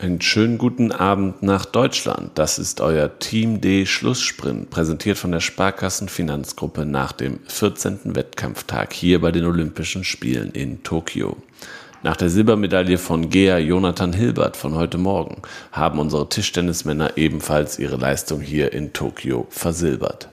Einen schönen guten Abend nach Deutschland. Das ist euer Team D Schlusssprint, präsentiert von der Sparkassen Finanzgruppe nach dem 14. Wettkampftag hier bei den Olympischen Spielen in Tokio. Nach der Silbermedaille von Gea Jonathan Hilbert von heute Morgen haben unsere Tischtennismänner ebenfalls ihre Leistung hier in Tokio versilbert.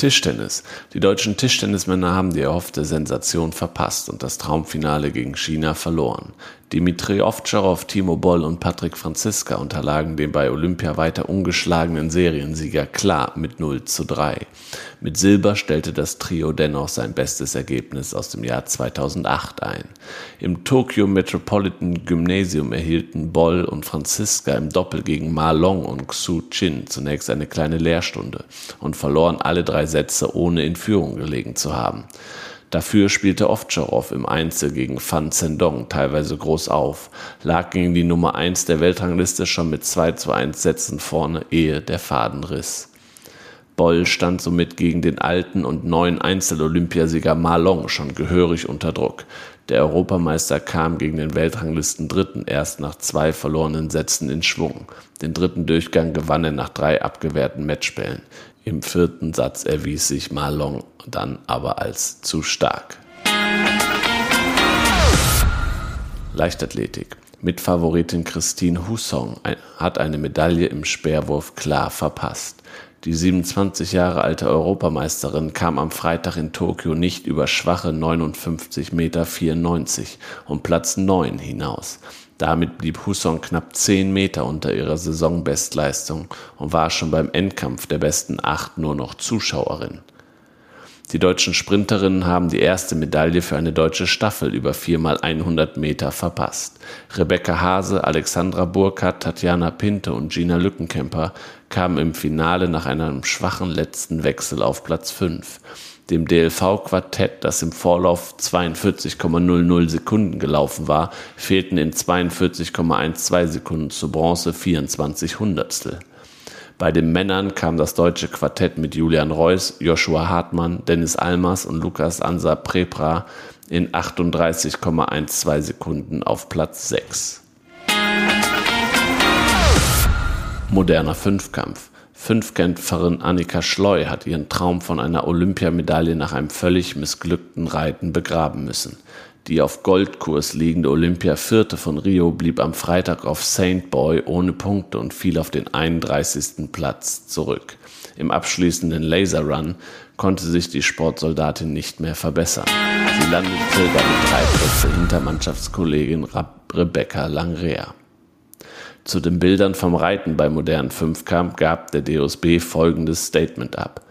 Tischtennis. Die deutschen Tischtennismänner haben die erhoffte Sensation verpasst und das Traumfinale gegen China verloren. Dimitri Ovtcharov, Timo Boll und Patrick Franziska unterlagen dem bei Olympia weiter ungeschlagenen Seriensieger klar mit 0 zu 3. Mit Silber stellte das Trio dennoch sein bestes Ergebnis aus dem Jahr 2008 ein. Im Tokyo Metropolitan Gymnasium erhielten Boll und Franziska im Doppel gegen Ma Long und Xu Chin zunächst eine kleine Lehrstunde und verloren alle drei Sätze ohne in Führung gelegen zu haben. Dafür spielte Ovtcharov im Einzel gegen Fan Zhendong teilweise groß auf, lag gegen die Nummer 1 der Weltrangliste schon mit 2 zu 1 Sätzen vorne, ehe der Faden riss. Boll stand somit gegen den alten und neuen Einzel-Olympiasieger Marlong schon gehörig unter Druck. Der Europameister kam gegen den Weltranglisten Dritten erst nach zwei verlorenen Sätzen in Schwung. Den dritten Durchgang gewann er nach drei abgewehrten Matchbällen. Im vierten Satz erwies sich Marlon dann aber als zu stark. Leichtathletik. Mitfavoritin Christine Husong hat eine Medaille im Speerwurf klar verpasst. Die 27 Jahre alte Europameisterin kam am Freitag in Tokio nicht über schwache 59,94 Meter und Platz 9 hinaus. Damit blieb Husson knapp 10 Meter unter ihrer Saisonbestleistung und war schon beim Endkampf der besten acht nur noch Zuschauerin. Die deutschen Sprinterinnen haben die erste Medaille für eine deutsche Staffel über 4x100 Meter verpasst. Rebecca Hase, Alexandra Burkhardt, Tatjana Pinte und Gina Lückenkämper kamen im Finale nach einem schwachen letzten Wechsel auf Platz 5 dem DLV-Quartett, das im Vorlauf 42,00 Sekunden gelaufen war, fehlten in 42,12 Sekunden zu Bronze 24 Hundertstel. Bei den Männern kam das deutsche Quartett mit Julian Reuss, Joshua Hartmann, Dennis Almers und Lukas Ansa Prepra in 38,12 Sekunden auf Platz 6. Moderner Fünfkampf. Fünfkämpferin Annika Schleu hat ihren Traum von einer Olympiamedaille nach einem völlig missglückten Reiten begraben müssen. Die auf Goldkurs liegende Olympia-Vierte von Rio blieb am Freitag auf Saint Boy ohne Punkte und fiel auf den 31. Platz zurück. Im abschließenden Laser Run konnte sich die Sportsoldatin nicht mehr verbessern. Sie landete damit drei Plätze hinter Mannschaftskollegin Rebecca Langrea. Zu den Bildern vom Reiten bei modernen Fünfkampf gab der DOSB folgendes Statement ab.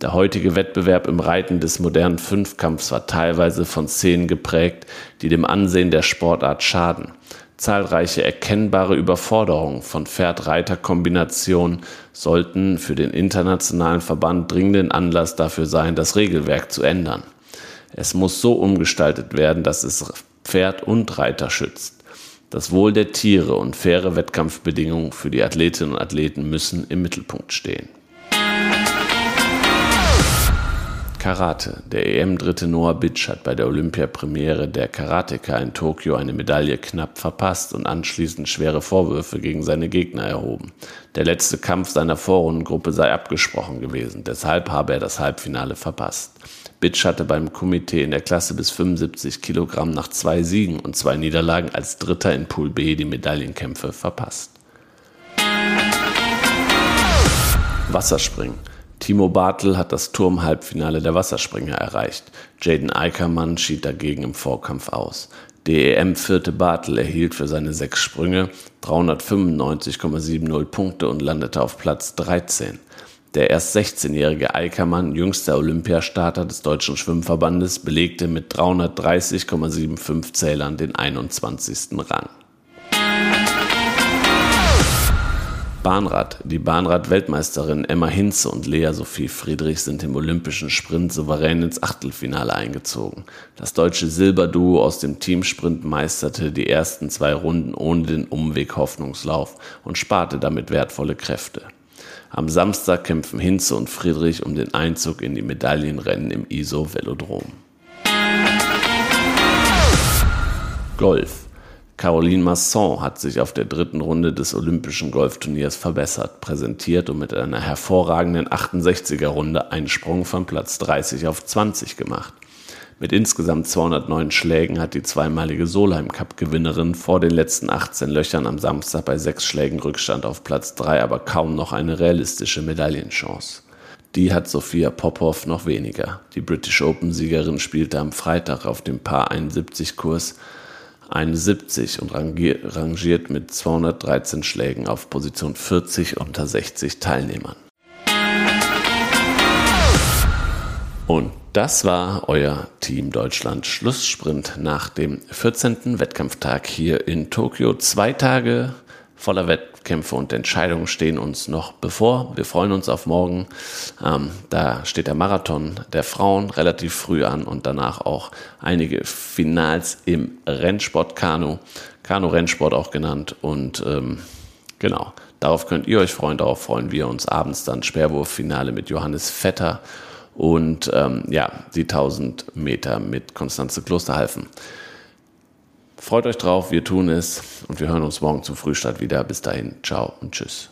Der heutige Wettbewerb im Reiten des modernen Fünfkampfs war teilweise von Szenen geprägt, die dem Ansehen der Sportart schaden. Zahlreiche erkennbare Überforderungen von Pferd-Reiter-Kombinationen sollten für den internationalen Verband dringenden Anlass dafür sein, das Regelwerk zu ändern. Es muss so umgestaltet werden, dass es Pferd und Reiter schützt. Das Wohl der Tiere und faire Wettkampfbedingungen für die Athletinnen und Athleten müssen im Mittelpunkt stehen. Karate. Der EM-Dritte Noah Bitsch hat bei der Olympiapremiere der Karateka in Tokio eine Medaille knapp verpasst und anschließend schwere Vorwürfe gegen seine Gegner erhoben. Der letzte Kampf seiner Vorrundengruppe sei abgesprochen gewesen, deshalb habe er das Halbfinale verpasst. Bitsch hatte beim Komitee in der Klasse bis 75 Kilogramm nach zwei Siegen und zwei Niederlagen als Dritter in Pool B die Medaillenkämpfe verpasst. Wasserspringen. Timo Bartel hat das Turm-Halbfinale der Wasserspringer erreicht. Jaden Eickermann schied dagegen im Vorkampf aus. DEM vierte Bartel erhielt für seine sechs Sprünge 395,70 Punkte und landete auf Platz 13. Der erst 16-jährige Eickermann, jüngster Olympiastarter des Deutschen Schwimmverbandes, belegte mit 330,75 Zählern den 21. Rang. Bahnrad. Die Bahnrad-Weltmeisterin Emma Hinze und Lea Sophie Friedrich sind im olympischen Sprint souverän ins Achtelfinale eingezogen. Das deutsche Silberduo aus dem Teamsprint meisterte die ersten zwei Runden ohne den Umweg Hoffnungslauf und sparte damit wertvolle Kräfte. Am Samstag kämpfen Hinze und Friedrich um den Einzug in die Medaillenrennen im ISO Velodrom. Golf. Caroline Masson hat sich auf der dritten Runde des Olympischen Golfturniers verbessert, präsentiert und mit einer hervorragenden 68er Runde einen Sprung von Platz 30 auf 20 gemacht. Mit insgesamt 209 Schlägen hat die zweimalige Solheim Cup Gewinnerin vor den letzten 18 Löchern am Samstag bei sechs Schlägen Rückstand auf Platz 3 aber kaum noch eine realistische Medaillenchance. Die hat Sophia Popov noch weniger. Die British Open Siegerin spielte am Freitag auf dem Paar 71 Kurs 71 und rangiert mit 213 Schlägen auf Position 40 unter 60 Teilnehmern. Und das war euer Team Deutschland Schlusssprint nach dem 14. Wettkampftag hier in Tokio. Zwei Tage voller Wettkämpfe und Entscheidungen stehen uns noch bevor. Wir freuen uns auf morgen. Ähm, da steht der Marathon der Frauen relativ früh an und danach auch einige Finals im Rennsport Kanu, Kanu-Rennsport auch genannt. Und ähm, genau, darauf könnt ihr euch freuen. Darauf freuen wir uns abends dann Sperrwurffinale mit Johannes Vetter und ähm, ja, die 1000 Meter mit Konstanze Klosterhalfen. Freut euch drauf, wir tun es und wir hören uns morgen zum Frühstart wieder. Bis dahin, ciao und tschüss.